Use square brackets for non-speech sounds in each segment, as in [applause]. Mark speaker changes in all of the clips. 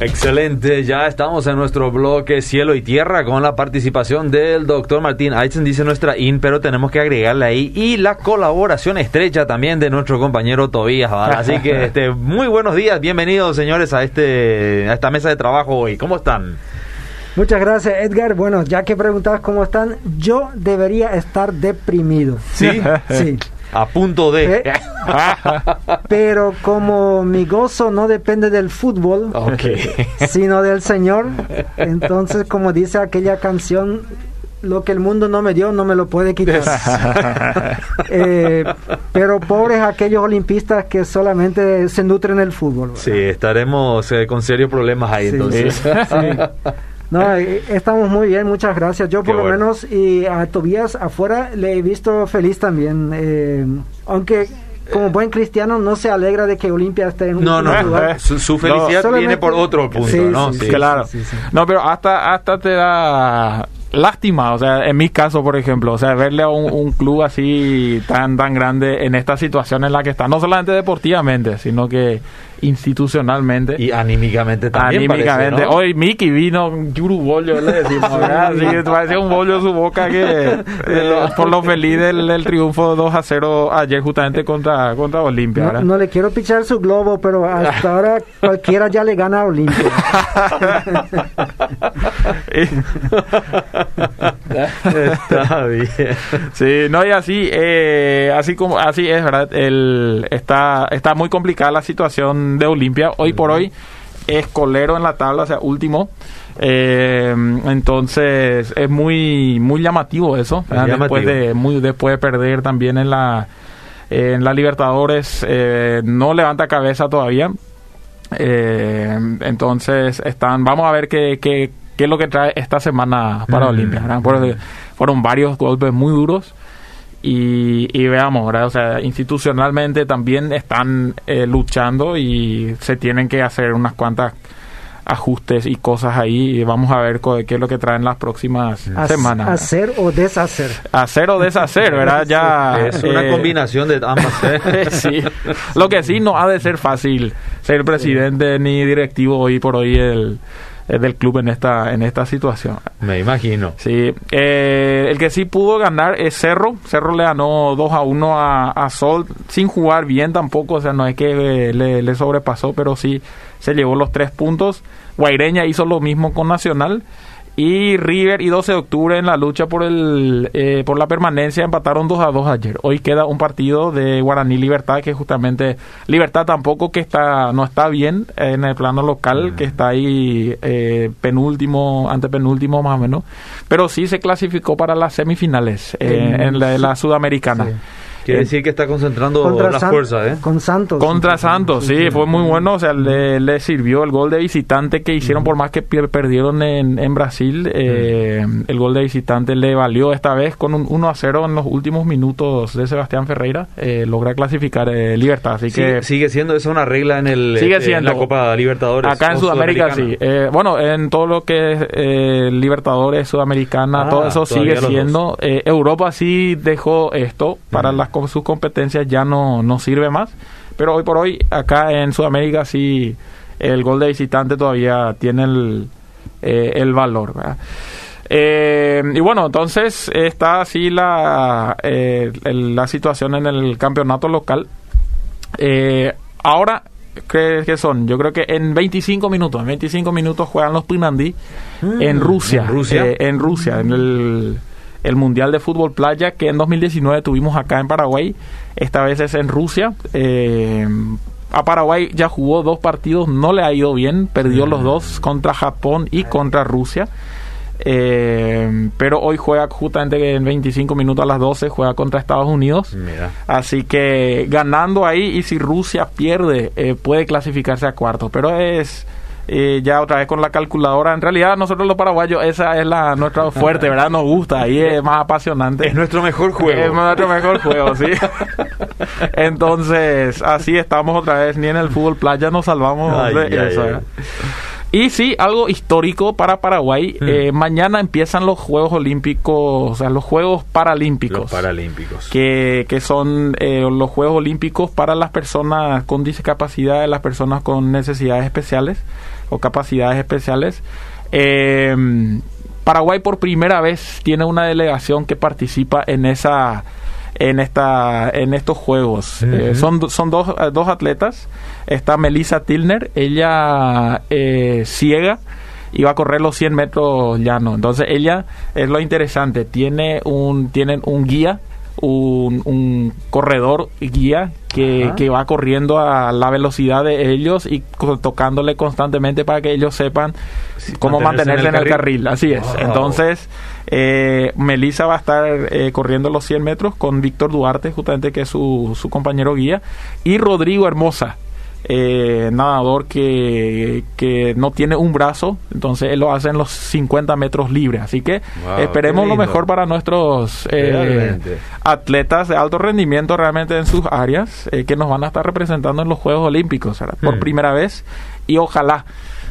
Speaker 1: Excelente, ya estamos en nuestro bloque Cielo y Tierra con la participación del doctor Martín Aitzen, dice nuestra IN, pero tenemos que agregarle ahí y la colaboración estrecha también de nuestro compañero Tobías. Así que [laughs] este, muy buenos días, bienvenidos señores a, este, a esta mesa de trabajo hoy. ¿Cómo están?
Speaker 2: Muchas gracias, Edgar. Bueno, ya que preguntabas cómo están, yo debería estar deprimido.
Speaker 1: ¿Sí? [laughs]
Speaker 2: sí.
Speaker 1: A punto de.
Speaker 2: Eh, [laughs] pero como mi gozo no depende del fútbol, [laughs] sino del Señor, entonces como dice aquella canción, lo que el mundo no me dio no me lo puede quitar. [laughs] Eh, pero pobres aquellos olimpistas que solamente se nutren del fútbol.
Speaker 1: Sí, estaremos eh, con serios problemas ahí entonces.
Speaker 2: No, [laughs] eh, estamos muy bien, muchas gracias. Yo por lo menos y a Tobías afuera le he visto feliz también, eh, aunque como buen cristiano no se alegra de que Olimpia esté en un
Speaker 1: no, no, lugar. [laughs] Su, felicidad viene por otro punto, ¿no?
Speaker 3: Sí, claro. No, pero hasta hasta te da lástima, o sea, en mi caso, por ejemplo, o sea, verle a un, club así tan tan grande en esta situación en la que está, no solamente deportivamente, sino que institucionalmente.
Speaker 1: Y anímicamente también
Speaker 3: anímicamente. hoy Mickey vino yuru bollo le decimos [laughs] así que parecía un bollo en su boca que [laughs] eh, por lo feliz del, triunfo 2 a 0 ayer justamente contra contra Olimpia
Speaker 2: no, no, le quiero pichar su globo pero hasta ahora [laughs] cualquiera ya le gana a Olimpia.
Speaker 1: Está bien.
Speaker 3: Sí, no, y así, eh, así como, así es, ¿verdad? El, está, está muy complicada la situación de Olimpia. Hoy por hoy es colero en la tabla, o sea, último. Eh, entonces es muy muy llamativo eso después de muy después de perder también en la en la Libertadores eh, no levanta cabeza todavía entonces están vamos a ver qué, qué, qué es lo que trae esta semana para Olimpia. Fueron varios golpes muy duros. Y, veamos, ¿verdad? O sea, institucionalmente también están eh, luchando y se tienen que hacer unas cuantas ajustes y cosas ahí y vamos a ver qué es lo que traen las próximas semanas.
Speaker 2: Hacer o deshacer.
Speaker 3: Hacer o deshacer, ¿verdad? Ya
Speaker 1: es una eh, combinación de ambas. ¿eh? [laughs]
Speaker 3: sí. Lo que sí no ha de ser fácil ser presidente ni directivo hoy por hoy el del club en esta en esta situación.
Speaker 1: Me imagino.
Speaker 3: Sí, eh, el que sí pudo ganar es Cerro. Cerro le ganó 2 a 1 a, Sol sin jugar bien tampoco, o sea, no es que le, le sobrepasó, pero sí se llevó los tres puntos. Guaireña hizo lo mismo con Nacional y River y 12 de octubre en la lucha por el eh, por la permanencia empataron 2 a 2 ayer. Hoy queda un partido de Guaraní Libertad que justamente Libertad tampoco que está no está bien en el plano local, que está ahí eh, penúltimo, antepenúltimo más o menos, pero sí se clasificó para las semifinales eh, en la, sudamericana.
Speaker 1: Quiere decir que está concentrando las fuerzas, ¿eh?
Speaker 2: Con Santos.
Speaker 3: Contra Santos, sí, fue muy bueno. O sea, le, sirvió el gol de visitante que hicieron, por más que perdieron en, en Brasil. Eh, el gol de visitante le valió esta vez con un 1 a 0 en los últimos minutos de Sebastián Ferreira. Eh, logra clasificar eh, Libertad. Así que
Speaker 1: sigue siendo eso una regla en, el,
Speaker 3: sigue siendo,
Speaker 1: en la Copa Libertadores.
Speaker 3: Acá en Sudamérica, sí. bueno, en todo lo que es Libertadores, Sudamericana, todo ah, eso sigue siendo. Europa sí dejó esto para las con sus competencias ya no, no sirve más. Pero hoy por hoy, acá en Sudamérica sí el gol de visitante todavía tiene el, eh, el valor. Eh, y bueno, entonces está así la, eh, la situación en el campeonato local. ahora, ¿qué, son? Yo creo que en 25 minutos, en 25 minutos juegan los Pinandí mm, en Rusia. En Rusia. en Rusia, en el el Mundial de Fútbol Playa que en 2019 tuvimos acá en Paraguay. Esta vez es en Rusia. Eh, a Paraguay ya jugó dos partidos, no le ha ido bien, perdió los dos contra Japón y contra Rusia. Eh, pero hoy juega justamente en 25 minutos a las 12, juega contra Estados Unidos. Así que ganando ahí y si Rusia pierde, eh, puede clasificarse a cuarto. Pero es y ya otra vez con la calculadora. En realidad, nosotros los paraguayos, esa es la nuestra [laughs] fuerte, ¿verdad? Nos gusta, ahí es más apasionante.
Speaker 1: Es nuestro mejor juego.
Speaker 3: Es nuestro mejor juego, sí. [laughs] Entonces, así estamos otra vez, ni en el fútbol playa nos salvamos de eso. Y sí, algo histórico para Paraguay. Mm. Eh, mañana empiezan los Juegos Olímpicos, o sea, los Juegos Paralímpicos. Los
Speaker 1: Paralímpicos.
Speaker 3: Que, que son eh, los Juegos Olímpicos para las personas con discapacidad, las personas con necesidades especiales o capacidades especiales. Eh, Paraguay por primera vez tiene una delegación que participa en esa en esta en estos juegos. Eh, son son dos, eh, dos atletas. Está Melissa Tilner, ella eh, ciega y va a correr los 100 metros llano. Entonces ella es lo interesante, tiene un tienen un guía un, un corredor guía que, que, va corriendo a la velocidad de ellos y tocándole constantemente para que ellos sepan cómo mantenerse en el, carril. Así es. Entonces, eh, Melissa va a estar eh, corriendo los 100 metros con Víctor Duarte, justamente que es su, su compañero guía, y Rodrigo Hermosa, eh, nadador que, que, no tiene un brazo, entonces él lo hace en los 50 metros libres. Así que esperemos lo mejor para nuestros eh, atletas de alto rendimiento realmente en sus áreas eh, que nos van a estar representando en los Juegos Olímpicos por hmm. primera vez y ojalá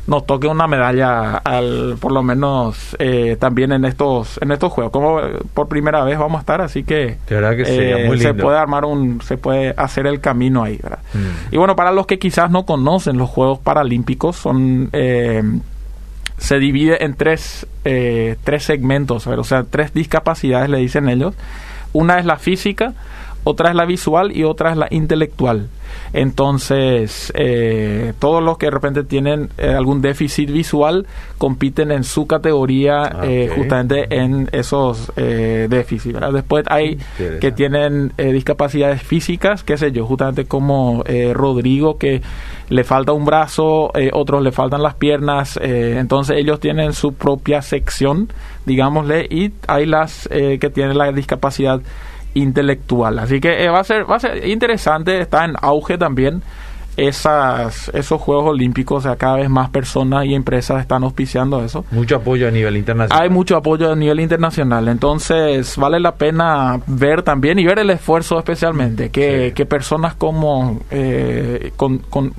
Speaker 3: nos toque una medalla al por lo menos eh, también en estos en estos juegos. Como eh, por primera vez vamos a estar así que,
Speaker 1: eh,
Speaker 3: se puede armar un se puede hacer el camino ahí mm. y bueno para los que quizás no conocen los Juegos Paralímpicos son se divide en tres tres segmentos o sea tres discapacidades le dicen ellos. Una es la física otra es la visual y otra es la intelectual. Entonces, eh, todos los que de repente tienen eh, algún déficit visual compiten en su categoría ah, eh, justamente en esos déficits. Después hay que tienen discapacidades físicas, qué sé yo, justamente como Rodrigo, que le falta un brazo, otros le faltan las piernas, entonces ellos tienen su propia sección, digámosle, y hay las que tienen la discapacidad intelectual. Así que eh, va a ser va a ser interesante, está en auge también esas esos Juegos Olímpicos, o sea, cada vez más personas y empresas están auspiciando eso.
Speaker 1: Mucho apoyo a nivel internacional.
Speaker 3: Hay mucho apoyo a nivel internacional, entonces vale la pena ver también y ver el esfuerzo especialmente que, que personas como eh, con, con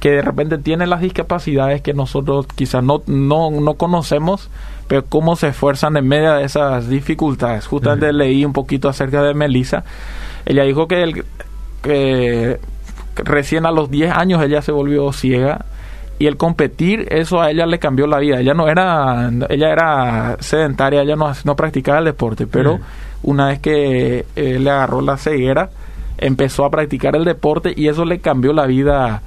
Speaker 3: que de repente tienen las discapacidades que nosotros quizás no, no, no conocemos, pero cómo se esfuerzan en medio de esas dificultades. Justamente leí un poquito acerca de Melissa. Ella dijo que, el, que recién a los 10 años ella se volvió ciega y el competir eso a ella le cambió la vida ella no era ella era sedentaria ella no, no practicaba el deporte pero una vez que eh, le agarró la ceguera empezó a practicar el deporte y eso le cambió la vida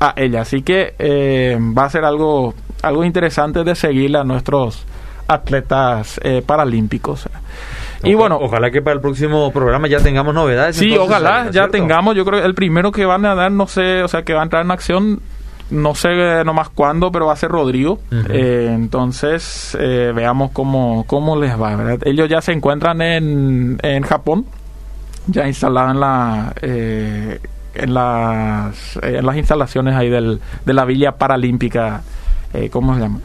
Speaker 3: a ella así que eh, va a ser algo algo interesante de seguirla a nuestros atletas eh, paralímpicos.
Speaker 1: Y bueno, ojalá que para el próximo programa ya tengamos novedades.
Speaker 3: Sí, ojalá ya tengamos. Yo creo que el primero que van a dar, no sé, o sea, que va a entrar en acción, no sé nomás cuándo, pero va a ser Rodrigo. Eh, entonces, eh, veamos cómo, cómo les va. Ellos ya se encuentran en, en Japón, ya instalados en la. en las, en las instalaciones ahí del, de la Villa Paralímpica eh, ¿cómo se llama?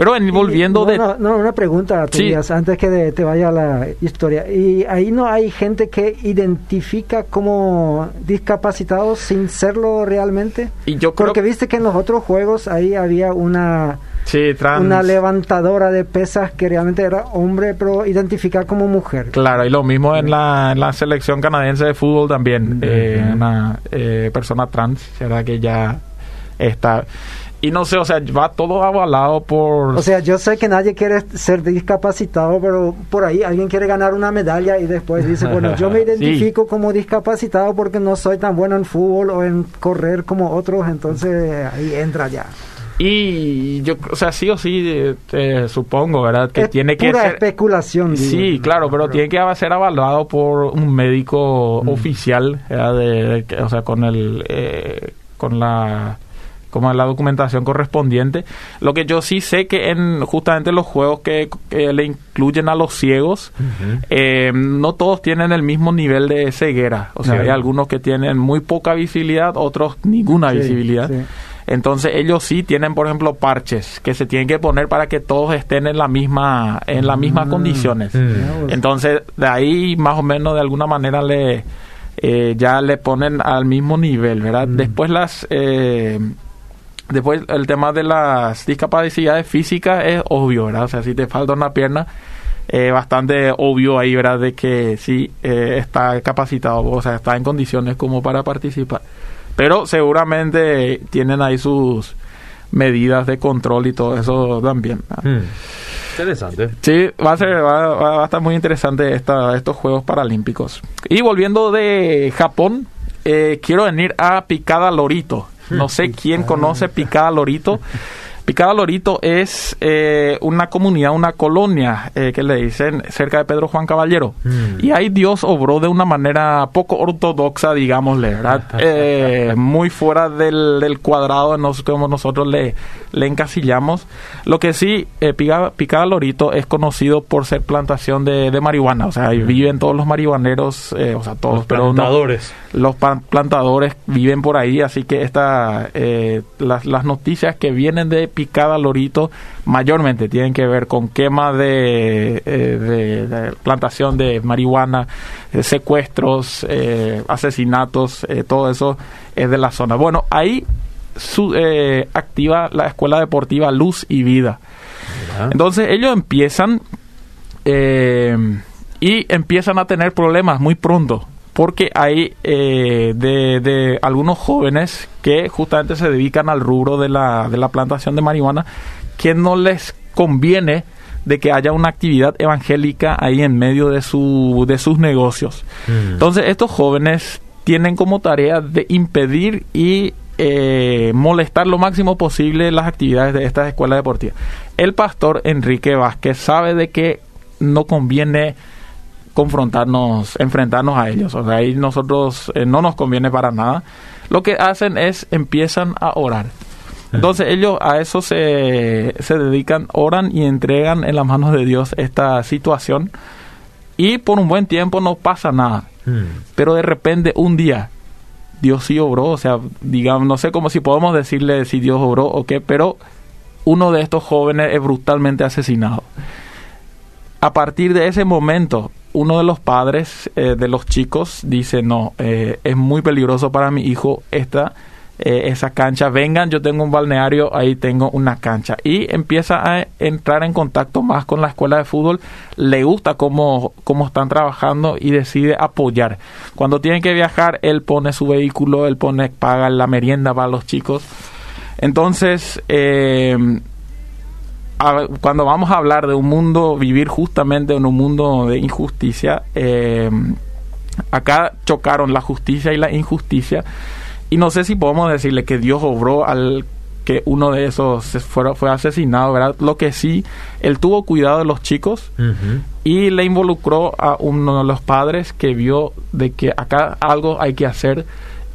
Speaker 3: Pero en, volviendo de...
Speaker 2: No, una pregunta, antes que te vaya la historia. ¿Y ahí no hay gente que identifica como discapacitados sin serlo realmente?
Speaker 3: Y yo
Speaker 2: Porque viste que en los otros juegos ahí había una...
Speaker 3: Sí,
Speaker 2: una levantadora de pesas que realmente era hombre, pero identificada como mujer.
Speaker 3: Claro, y lo mismo en la, la selección canadiense de fútbol también. Eh, una eh, persona trans, será que ya está y no sé, o sea, va todo avalado por...
Speaker 2: O sea, yo sé que nadie quiere ser discapacitado, pero por ahí alguien quiere ganar una medalla y después dice, bueno, yo me [laughs] identifico como discapacitado porque no soy tan bueno en fútbol o en correr como otros, entonces ahí entra ya.
Speaker 3: Y yo, o sea, sí o sí, eh, supongo, ¿verdad? Que tiene que
Speaker 2: ser... especulación.
Speaker 3: Sí, claro, pero, tiene que ser avalado por un médico mm. oficial, De, o sea, con el... Eh, con la como la documentación correspondiente. Lo que yo sí sé que en justamente los juegos que, le incluyen a los ciegos, eh, no todos tienen el mismo nivel de ceguera. O sea, hay algunos que tienen muy poca visibilidad, otros ninguna visibilidad. Entonces ellos sí tienen, por ejemplo, parches que se tienen que poner para que todos estén en la misma, en las mismas mm. condiciones. Entonces de ahí más o menos de alguna manera le eh, ya le ponen al mismo nivel, ¿verdad? Mm. Después las eh, Después, el tema de las discapacidades físicas es obvio, ¿verdad? O sea, si te falta una pierna, eh, bastante obvio ahí, ¿verdad? De que sí eh, está capacitado, o sea, está en condiciones como para participar. Pero seguramente tienen ahí sus medidas de control y todo eso también.
Speaker 1: Hmm. Interesante.
Speaker 3: Sí, va a ser, va, a estar muy interesante esta, estos Juegos Paralímpicos. Y volviendo de Japón, eh, quiero venir a Picada Lorito. No sé quién conoce Picada Lorito. Picada Lorito es eh, una comunidad, una colonia eh, que le dicen cerca de Pedro Juan Caballero. Mm. Y ahí Dios obró de una manera poco ortodoxa, digámosle, ¿verdad? [laughs] Eh, muy fuera del, cuadrado como nosotros le, le encasillamos. Lo que sí, Picada, Picada, Lorito es conocido por ser plantación de, marihuana. O sea, ahí mm. viven todos los marihuaneros, o sea, todos,
Speaker 1: los plantadores.
Speaker 3: los plantadores viven por ahí, así que esta, las, las noticias que vienen de Picada Lorito mayormente tienen que ver con quema de, eh, plantación de marihuana, eh, secuestros, eh, asesinatos, todo eso es de la zona. Bueno, ahí su, activa la escuela deportiva Luz y Vida. Entonces ellos empiezan y empiezan a tener problemas muy pronto porque hay eh, de, algunos jóvenes que justamente se dedican al rubro de la, de la plantación de marihuana que no les conviene de que haya una actividad evangélica ahí en medio de, su, de sus negocios. Mm. Entonces estos jóvenes tienen como tarea de impedir y eh, molestar lo máximo posible las actividades de estas escuelas deportivas. El pastor Enrique Vázquez sabe de que no conviene confrontarnos, enfrentarnos a ellos. O sea, ahí nosotros eh, no nos conviene para nada. Lo que hacen es empiezan a orar. Entonces ellos a eso se, se dedican, oran y entregan en las manos de Dios esta situación y por un buen tiempo no pasa nada. Hmm. Pero de repente un día Dios sí obró, o sea, digamos, no sé cómo si podemos decirle si Dios obró o qué, pero uno de estos jóvenes es brutalmente asesinado. A partir de ese momento, uno de los padres eh, de los chicos dice, no, eh, es muy peligroso para mi hijo esta, eh, esa cancha, vengan, yo tengo un balneario, ahí tengo una cancha. Y empieza a entrar en contacto más con la escuela de fútbol, le gusta cómo, cómo están trabajando y decide apoyar. Cuando tienen que viajar, él pone su vehículo, él pone, paga la merienda para los chicos. Entonces, cuando vamos a hablar de un mundo, vivir justamente en un mundo de injusticia, eh, acá chocaron la justicia y la injusticia. Y no sé si podemos decirle que Dios obró al que uno de esos fue, fue asesinado, ¿verdad? Lo que sí, él tuvo cuidado de los chicos y le involucró a uno de los padres que vio de que acá algo hay que hacer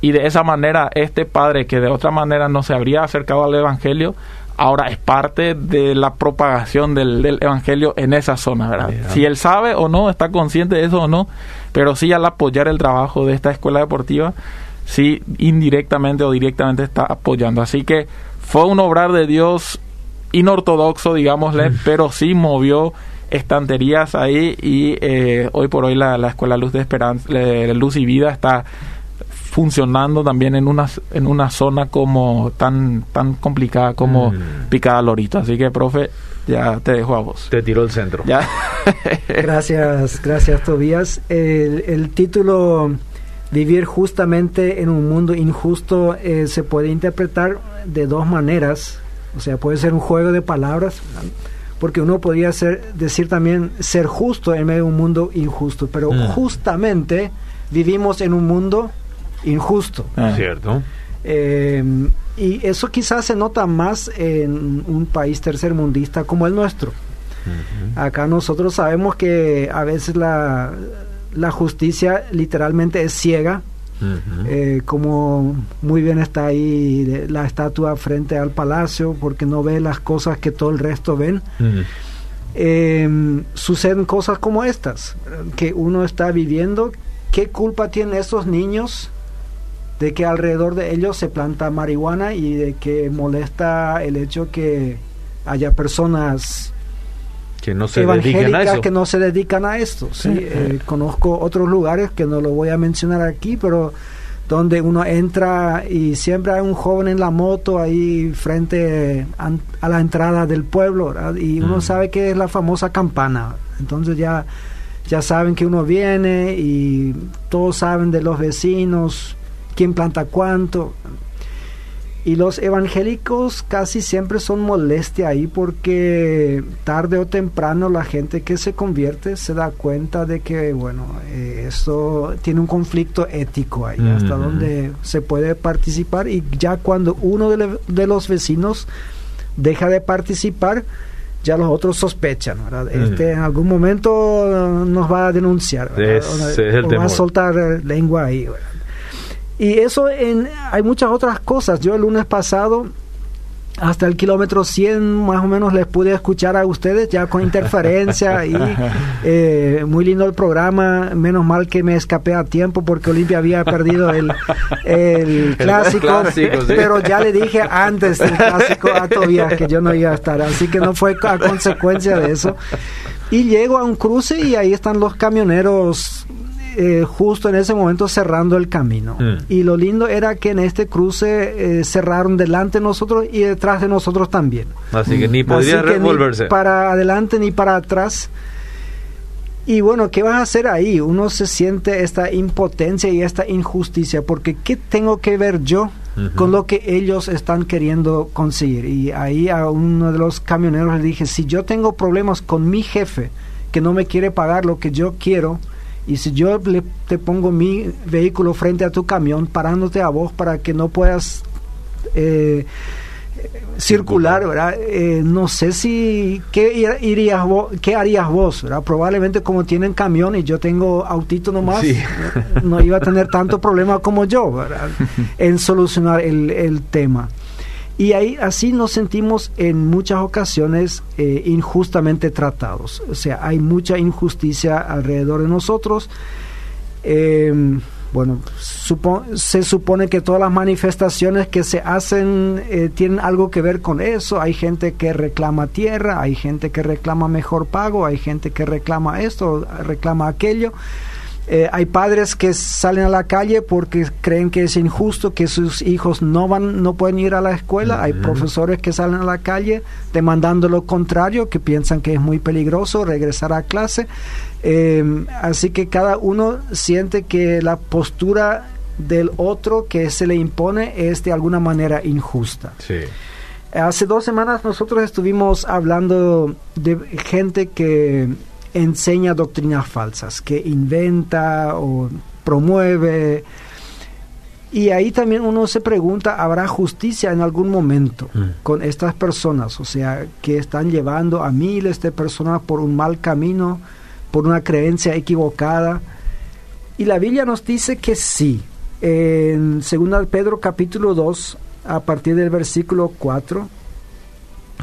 Speaker 3: y de esa manera este padre que de otra manera no se habría acercado al Evangelio, ahora es parte de la propagación del, evangelio en esa zona, ¿verdad? Si él sabe o no, está consciente de eso o no, pero sí al apoyar el trabajo de esta escuela deportiva, sí indirectamente o directamente está apoyando. Así que fue un obrar de Dios inortodoxo, digámosle, mm. pero sí movió estanterías ahí y eh, hoy por hoy la, la Escuela Luz de Esperanza, Luz y Vida está funcionando también en una, en una zona como tan, tan complicada como mm. Picada Lorito. Así que, profe, ya te dejo a vos.
Speaker 1: Te tiró el centro.
Speaker 3: ¿Ya? [laughs]
Speaker 2: gracias, gracias, Tobías. El, el, título Vivir justamente en un mundo injusto eh, se puede interpretar de dos maneras. O sea, puede ser un juego de palabras, porque uno podría ser, decir también ser justo en medio de un mundo injusto, pero mm. justamente vivimos en un mundo injusto.
Speaker 1: Ah. Cierto.
Speaker 2: Eh, y eso quizás se nota más en un país tercermundista como el nuestro. Acá nosotros sabemos que a veces la, la justicia literalmente es ciega, eh, como muy bien está ahí la estatua frente al palacio, porque no ve las cosas que todo el resto ven. Eh, suceden cosas como estas, que uno está viviendo. ¿Qué culpa tienen esos niños de que alrededor de ellos se planta marihuana y de que molesta el hecho que haya personas
Speaker 1: que no se dedican a eso.
Speaker 2: que no se dedican a esto. ¿sí? Eh, conozco otros lugares que no lo voy a mencionar aquí, pero donde uno entra y siempre hay un joven en la moto ahí frente a, la entrada del pueblo y uno mm. sabe que es la famosa campana entonces ya ya saben que uno viene y todos saben de los vecinos quién planta cuánto y los evangélicos casi siempre son molestia ahí porque tarde o temprano la gente que se convierte se da cuenta de que, bueno, eh, esto tiene un conflicto ético ahí, hasta donde se puede participar. Y ya cuando uno de, los vecinos deja de participar, ya los otros sospechan, ¿verdad? Este en algún momento nos va a denunciar, va a soltar lengua ahí, ¿verdad? Y eso en, hay muchas otras cosas. Yo el lunes pasado, hasta el kilómetro 100 más o menos les pude escuchar a ustedes ya con interferencia [laughs] y eh, muy lindo el programa. Menos mal que me escapé a tiempo porque Olimpia había perdido el, el [laughs] clásico. Pero ya le dije antes del clásico a Tobias que yo no iba a estar. Así que no fue a consecuencia de eso. Y llego a un cruce y ahí están los camioneros eh, justo en ese momento cerrando el camino. Mm. Y lo lindo era que en este cruce eh, cerraron delante de nosotros y detrás de nosotros también.
Speaker 1: Así que ni podía revolverse.
Speaker 2: para adelante ni para atrás. Y bueno, ¿qué vas a hacer ahí? Uno se siente esta impotencia y esta injusticia, porque ¿qué tengo que ver yo con lo que ellos están queriendo conseguir? Y ahí a uno de los camioneros le dije, si yo tengo problemas con mi jefe, que no me quiere pagar lo que yo quiero, y si yo le, te pongo mi vehículo frente a tu camión, parándote a vos para que no puedas eh, circular, ¿verdad? Eh, no sé si, ¿qué, irías vos, qué harías vos? ¿verdad? Probablemente como tienen camión y yo tengo autito nomás, no iba a tener tanto problema como yo, ¿verdad? [laughs] En solucionar el, el tema. Y ahí así nos sentimos en muchas ocasiones eh, injustamente tratados. O sea, hay mucha injusticia alrededor de nosotros. Em, bueno, se supone que todas las manifestaciones que se hacen eh, tienen algo que ver con eso. Hay gente que reclama tierra, hay gente que reclama mejor pago, hay gente que reclama esto, reclama aquello. Eh, hay padres que salen a la calle porque creen que es injusto que sus hijos no van, no pueden ir a la escuela. Hay profesores que salen a la calle demandando lo contrario, que piensan que es muy peligroso regresar a clase. Em, así que cada uno siente que la postura del otro que se le impone es de alguna manera injusta. Hace dos semanas nosotros estuvimos hablando de gente que enseña doctrinas falsas, que inventa o promueve. Y ahí también uno se pregunta, ¿habrá justicia en algún momento mm. con estas personas? O sea, que están llevando a miles de personas por un mal camino, por una creencia equivocada. Y la Biblia nos dice que sí. En 2 Pedro capítulo 2, a partir del versículo 4,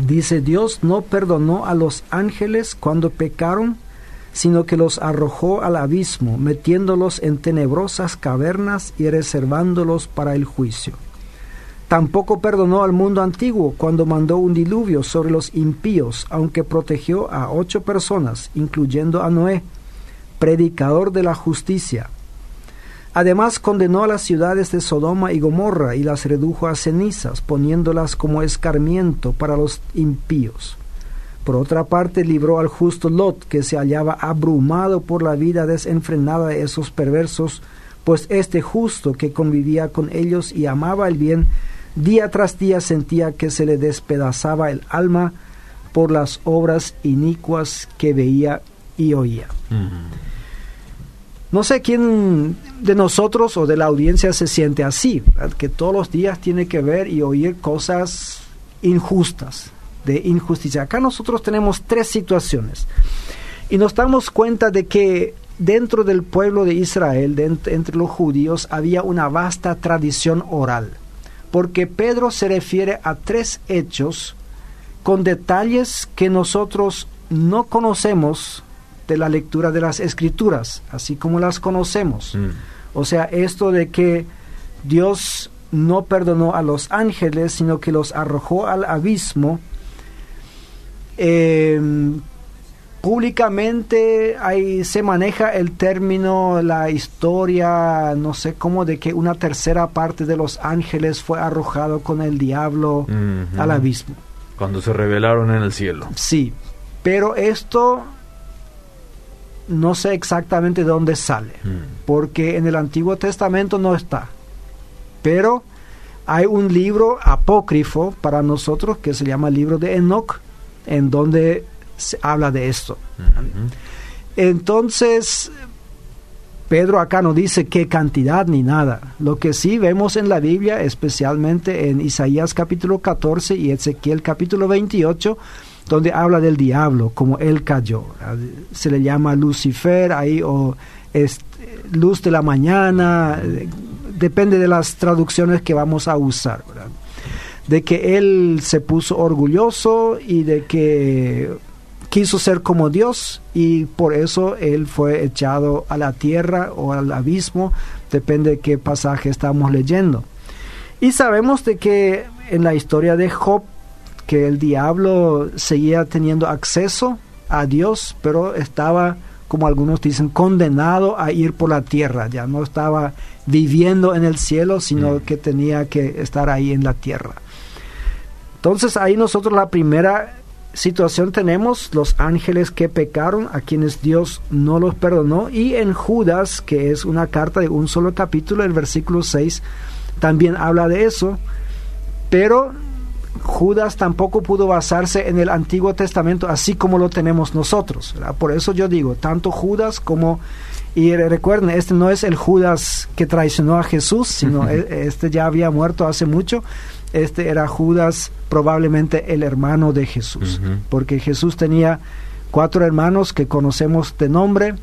Speaker 2: dice, Dios no perdonó a los ángeles cuando pecaron, sino que los arrojó al abismo, metiéndolos en tenebrosas cavernas y reservándolos para el juicio. Tampoco perdonó al mundo antiguo cuando mandó un diluvio sobre los impíos, aunque protegió a ocho personas, incluyendo a Noé, predicador de la justicia. Además condenó a las ciudades de Sodoma y Gomorra y las redujo a cenizas, poniéndolas como escarmiento para los impíos. Por otra parte, libró al justo Lot, que se hallaba abrumado por la vida desenfrenada de esos perversos, pues este justo que convivía con ellos y amaba el bien, día tras día sentía que se le despedazaba el alma por las obras inicuas que veía y oía. No sé quién de nosotros o de la audiencia se siente así, que todos los días tiene que ver y oír cosas injustas, de injusticia. Acá nosotros tenemos tres situaciones y nos damos cuenta de que dentro del pueblo de Israel, entre los judíos, había una vasta tradición oral, porque Pedro se refiere a tres hechos con detalles que nosotros no conocemos de la lectura de las escrituras, así como las conocemos. Mm. O sea, esto de que Dios no perdonó a los ángeles, sino que los arrojó al abismo, Em, públicamente ahí se maneja el término, la historia, no sé cómo, de que una tercera parte de los ángeles fue arrojado con el diablo al abismo.
Speaker 1: Cuando se revelaron en el cielo.
Speaker 2: Sí, pero esto no sé exactamente de dónde sale, mm. porque en el Antiguo Testamento no está. Pero hay un libro apócrifo para nosotros que se llama el libro de Enoch, en donde se habla de esto. Entonces, Pedro acá no dice qué cantidad ni nada. Lo que sí vemos en la Biblia, especialmente en Isaías capítulo 14 y Ezequiel capítulo 28, donde habla del diablo, como él cayó. Se le llama Lucifer ahí o luz de la mañana, depende de las traducciones que vamos a usar. De que él se puso orgulloso y de que quiso ser como Dios y por eso él fue echado a la tierra o al abismo, depende de qué pasaje estamos leyendo. Y sabemos de que en la historia de Job, que el diablo seguía teniendo acceso a Dios, pero estaba, como algunos dicen, condenado a ir por la tierra, ya no estaba viviendo en el cielo, sino mm. que tenía que estar ahí en la tierra. Entonces ahí nosotros la primera situación tenemos los ángeles que pecaron, a quienes Dios no los perdonó, y en Judas, que es una carta de un solo capítulo, el versículo 6, también habla de eso, pero Judas tampoco pudo basarse en el Antiguo Testamento así como lo tenemos nosotros. Por eso yo digo, tanto Judas como... Y recuerden, este no es el Judas que traicionó a Jesús, sino e, este ya había muerto hace mucho. Este era Judas probablemente el hermano de Jesús, porque Jesús tenía cuatro hermanos que conocemos de nombre,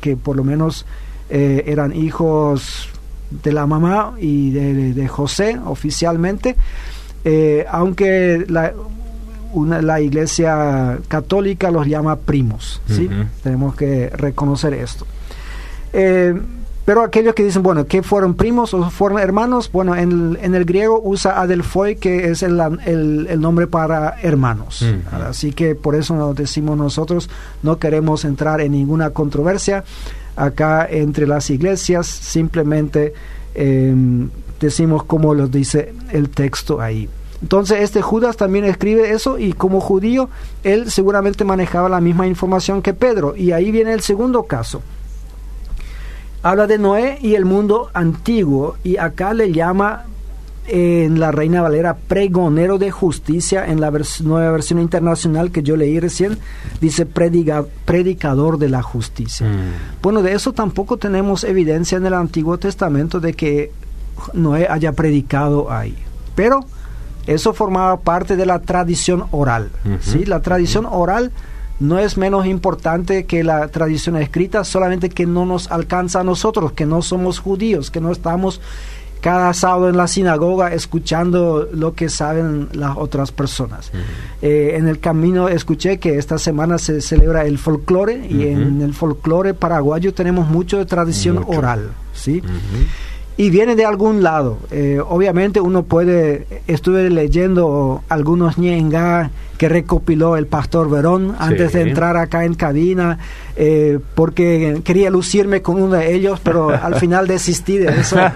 Speaker 2: que por lo menos eh, eran hijos de la mamá y de, José oficialmente, eh, aunque la, la iglesia católica los llama primos, ¿sí? Tenemos que reconocer esto. Eh, pero aquellos que dicen, bueno, que fueron primos o fueron hermanos, bueno, en, en el griego usa adelfoi, que es el, el, nombre para hermanos. Así que por eso nos decimos nosotros, no queremos entrar en ninguna controversia acá entre las iglesias, simplemente em, decimos como lo dice el texto ahí. Entonces este Judas también escribe eso y como judío él seguramente manejaba la misma información que Pedro. Y ahí viene el segundo caso habla de Noé y el mundo antiguo y acá le llama en la Reina Valera pregonero de justicia en la nueva versión internacional que yo leí recién dice predicador de la justicia. Mm. Bueno, de eso tampoco tenemos evidencia en el Antiguo Testamento de que Noé haya predicado ahí. Pero eso formaba parte de la tradición oral. ¿sí? La tradición oral no es menos importante que la tradición escrita, solamente que no nos alcanza a nosotros, que no somos judíos, que no estamos cada sábado en la sinagoga escuchando lo que saben las otras personas. Eh, en el camino escuché que esta semana se celebra el folclore y en el folclore paraguayo tenemos mucho de tradición oral, ¿sí? Y viene de algún lado. Eh, obviamente uno puede, estuve leyendo algunos ñenga que recopiló el pastor Verón antes de entrar acá en cabina, eh, porque quería lucirme con uno de ellos, pero al final desistí de eso. [laughs]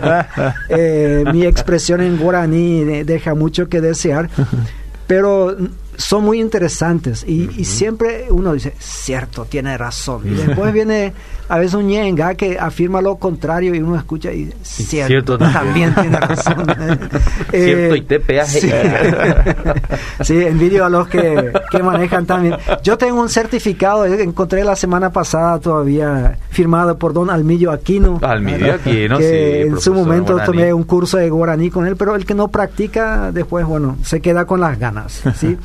Speaker 2: Eh, mi expresión en guaraní deja mucho que desear, pero son muy interesantes y, siempre uno dice, cierto, tiene razón. Y [laughs] después viene a veces un ñenga que afirma lo contrario y uno escucha y cierto, también. tiene razón. [laughs] [laughs]
Speaker 1: cierto, y te peaje.
Speaker 2: Sí, sí envidio a los que, que, manejan también. Yo tengo un certificado, eh, encontré la semana pasada todavía firmado por don Almillo Aquino.
Speaker 1: Almillo Aquino,
Speaker 2: que En su momento tomé un curso de guaraní con él, pero el que no practica después, bueno, se queda con las ganas. ¿sí?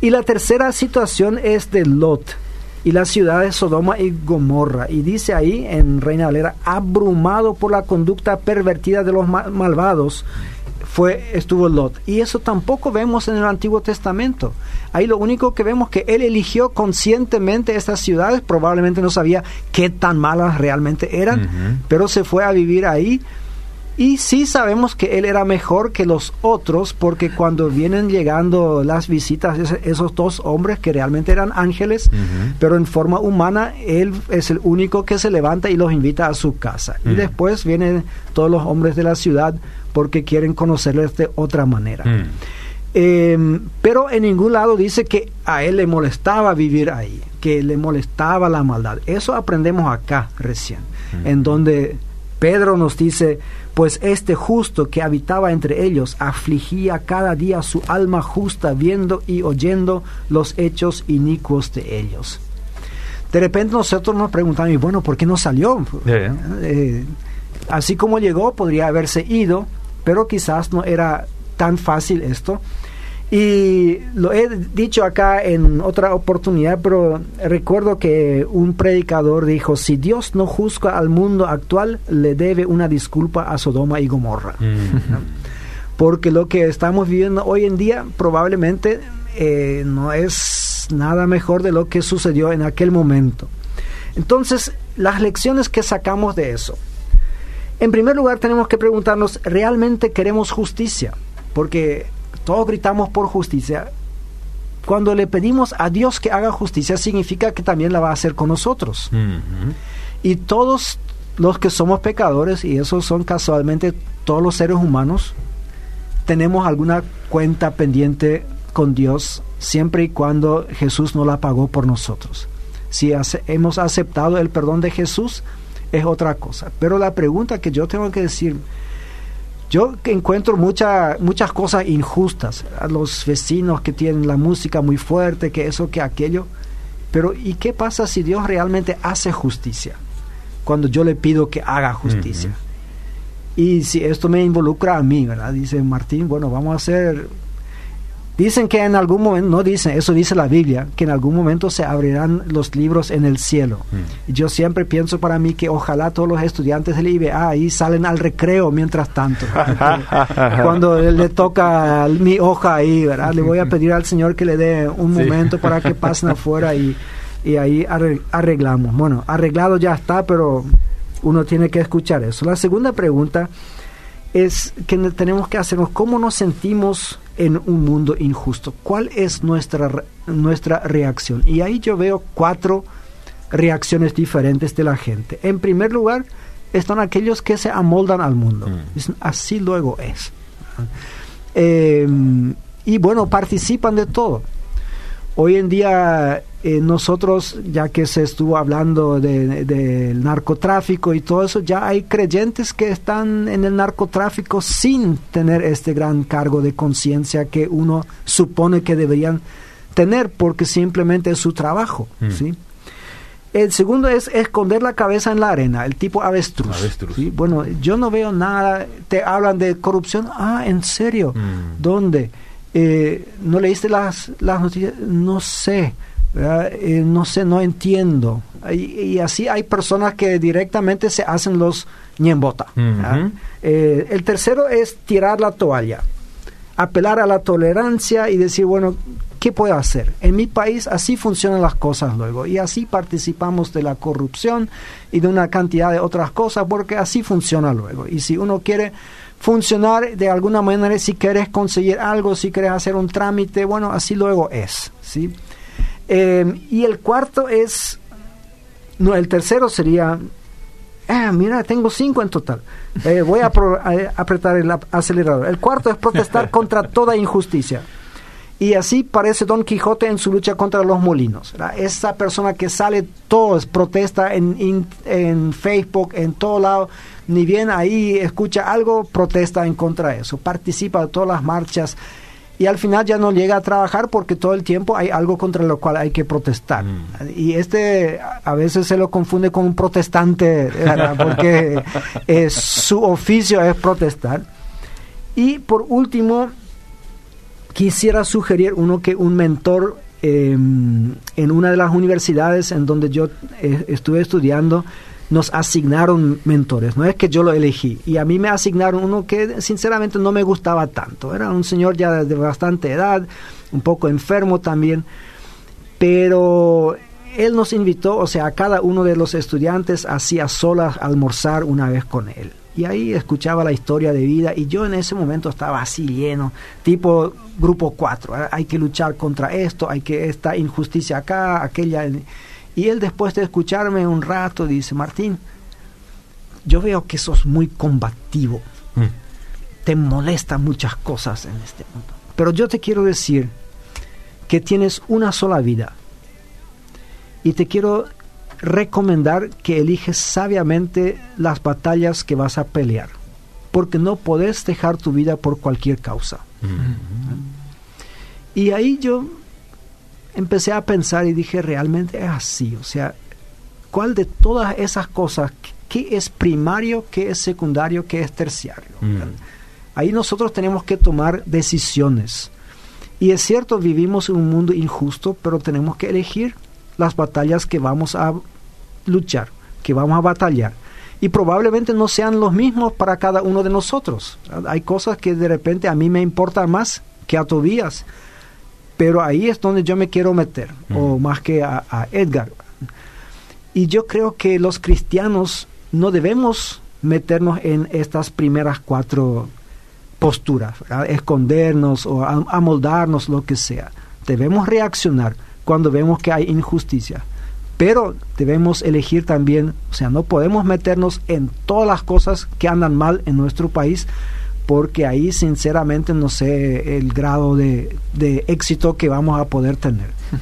Speaker 2: Y la tercera situación es de Lot y la ciudad de Sodoma y Gomorra. Y dice ahí en Reina Valera, abrumado por la conducta pervertida de los malvados, fue, estuvo Lot. Y eso tampoco vemos en el Antiguo Testamento. Ahí lo único que vemos que él eligió conscientemente estas ciudades, probablemente no sabía qué tan malas realmente eran, pero se fue a vivir ahí Y sí sabemos que él era mejor que los otros porque cuando vienen llegando las visitas, esos dos hombres que realmente eran ángeles, pero en forma humana, él es el único que se levanta y los invita a su casa. Y después vienen todos los hombres de la ciudad porque quieren conocerles de otra manera. Em, pero en ningún lado dice que a él le molestaba vivir ahí, que le molestaba la maldad. Eso aprendemos acá recién, en donde Pedro nos dice, pues este justo que habitaba entre ellos afligía cada día su alma justa viendo y oyendo los hechos inicuos de ellos. De repente nosotros nos preguntamos, bueno, ¿por qué no salió? Eh, así como llegó, podría haberse ido, pero quizás no era tan fácil esto. Y lo he dicho acá en otra oportunidad, pero recuerdo que un predicador dijo, si Dios no juzga al mundo actual, le debe una disculpa a Sodoma y Gomorra. Mm. Porque lo que estamos viviendo hoy en día probablemente eh, no es nada mejor de lo que sucedió en aquel momento. Entonces, las lecciones que sacamos de eso. En primer lugar, tenemos que preguntarnos, ¿realmente queremos justicia? Porque todos gritamos por justicia. Cuando le pedimos a Dios que haga justicia, significa que también la va a hacer con nosotros. Y todos los que somos pecadores, y esos son casualmente todos los seres humanos, tenemos alguna cuenta pendiente con Dios siempre y cuando Jesús no la pagó por nosotros. Si hemos aceptado el perdón de Jesús, es otra cosa. Pero la pregunta que yo tengo que decir, yo encuentro muchas cosas injustas. A los vecinos que tienen la música muy fuerte, que eso, que aquello. Pero ¿y qué pasa si Dios realmente hace justicia? Cuando yo le pido que haga justicia. Y si esto me involucra a mí, ¿verdad? Dice Martín, bueno, vamos a hacer Dicen que en algún momento, no dicen, eso dice la Biblia, que en algún momento se abrirán los libros en el cielo. Mm. Yo siempre pienso para mí que ojalá todos los estudiantes del IBA ahí salen al recreo mientras tanto. [laughs] Cuando le toca mi hoja ahí, ¿verdad? Le voy a pedir al Señor que le dé un momento para que pasen afuera y, y ahí arreglamos. Bueno, arreglado ya está, pero uno tiene que escuchar eso. La segunda pregunta es que tenemos que hacernos cómo nos sentimos en un mundo injusto. ¿Cuál es nuestra, nuestra reacción? Y ahí yo veo cuatro reacciones diferentes de la gente. En primer lugar, están aquellos que se amoldan al mundo. Mm. Dicen, así luego es. Em, y bueno, participan de todo. Hoy en día eh, nosotros, ya que se estuvo hablando del de, narcotráfico y todo eso, ya hay creyentes que están en el narcotráfico sin tener este gran cargo de conciencia que uno supone que deberían tener porque simplemente es su trabajo. Mm. ¿sí? El segundo es esconder la cabeza en la arena, el tipo avestruz. Bueno, yo no veo nada, te hablan de corrupción, ah, ¿en serio? Mm. ¿Dónde? Eh, ¿no leíste las, las noticias? No sé, eh, no sé, no entiendo. Y, así hay personas que directamente se hacen los ñembota. Eh, el tercero es tirar la toalla, apelar a la tolerancia y decir, bueno, ¿qué puedo hacer? En mi país así funcionan las cosas luego y así participamos de la corrupción y de una cantidad de otras cosas porque así funciona luego. Y si uno quiere funcionar de alguna manera, si quieres conseguir algo, si quieres hacer un trámite, bueno, así luego es, ¿sí? Eh, y el cuarto es, no, el tercero sería, ah, mira, tengo cinco en total, eh, voy a, [laughs] apretar el acelerador. El cuarto es protestar [laughs] contra toda injusticia. Y así parece Don Quijote en su lucha contra los molinos. Esa persona que sale todos, protesta en, en Facebook, en todo lado, ni bien ahí escucha algo, protesta en contra de eso, participa de todas las marchas y al final ya no llega a trabajar porque todo el tiempo hay algo contra lo cual hay que protestar. Mm. Y este a veces se lo confunde con un protestante, [laughs] porque su oficio es protestar. Y por último, quisiera sugerir uno que un mentor em, en una de las universidades en donde yo eh, estuve estudiando, nos asignaron mentores, no es que yo lo elegí. Y a mí me asignaron uno que sinceramente no me gustaba tanto. Era un señor ya de bastante edad, un poco enfermo también, pero él nos invitó, o sea, a cada uno de los estudiantes hacía solas almorzar una vez con él. Y ahí escuchaba la historia de vida y yo en ese momento estaba así lleno, tipo grupo 4, ¿eh? hay que luchar contra esto, hay que esta injusticia acá, aquella. Y él después de escucharme un rato dice, Martín, yo veo que sos muy combativo, mm. te molestan muchas cosas en este mundo. Pero yo te quiero decir que tienes una sola vida y te quiero recomendar que eliges sabiamente las batallas que vas a pelear, porque no podés dejar tu vida por cualquier causa. Y ahí yo empecé a pensar y dije, realmente es así, o sea, ¿cuál de todas esas cosas, qué es primario, qué es secundario, qué es terciario? Ahí nosotros tenemos que tomar decisiones. Y es cierto, vivimos en un mundo injusto, pero tenemos que elegir las batallas que vamos a luchar, que vamos a batallar. Y probablemente no sean los mismos para cada uno de nosotros. Hay cosas que de repente a mí me importan más que a Tobías, pero ahí es donde yo me quiero meter, o más que a, Edgar. Y yo creo que los cristianos no debemos meternos en estas primeras cuatro posturas, escondernos o amoldarnos, lo que sea. Debemos reaccionar cuando vemos que hay injusticia. Pero debemos elegir también, o sea, no podemos meternos en todas las cosas que andan mal en nuestro país, porque ahí sinceramente no sé el grado de, éxito que vamos a poder tener. [laughs]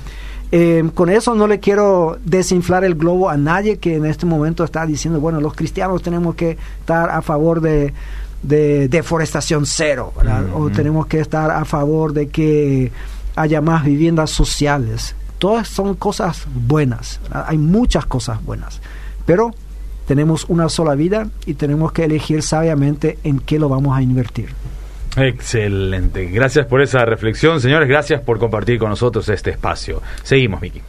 Speaker 2: Eh, con eso no le quiero desinflar el globo a nadie que en este momento está diciendo, bueno, los cristianos tenemos que estar a favor de, deforestación cero, o tenemos que estar a favor de que haya más viviendas sociales. Todas son cosas buenas, hay muchas cosas buenas, pero tenemos una sola vida y tenemos que elegir sabiamente en qué lo vamos a invertir.
Speaker 1: Excelente. Gracias por esa reflexión, señores. Gracias por compartir con nosotros este espacio. Seguimos, Miki.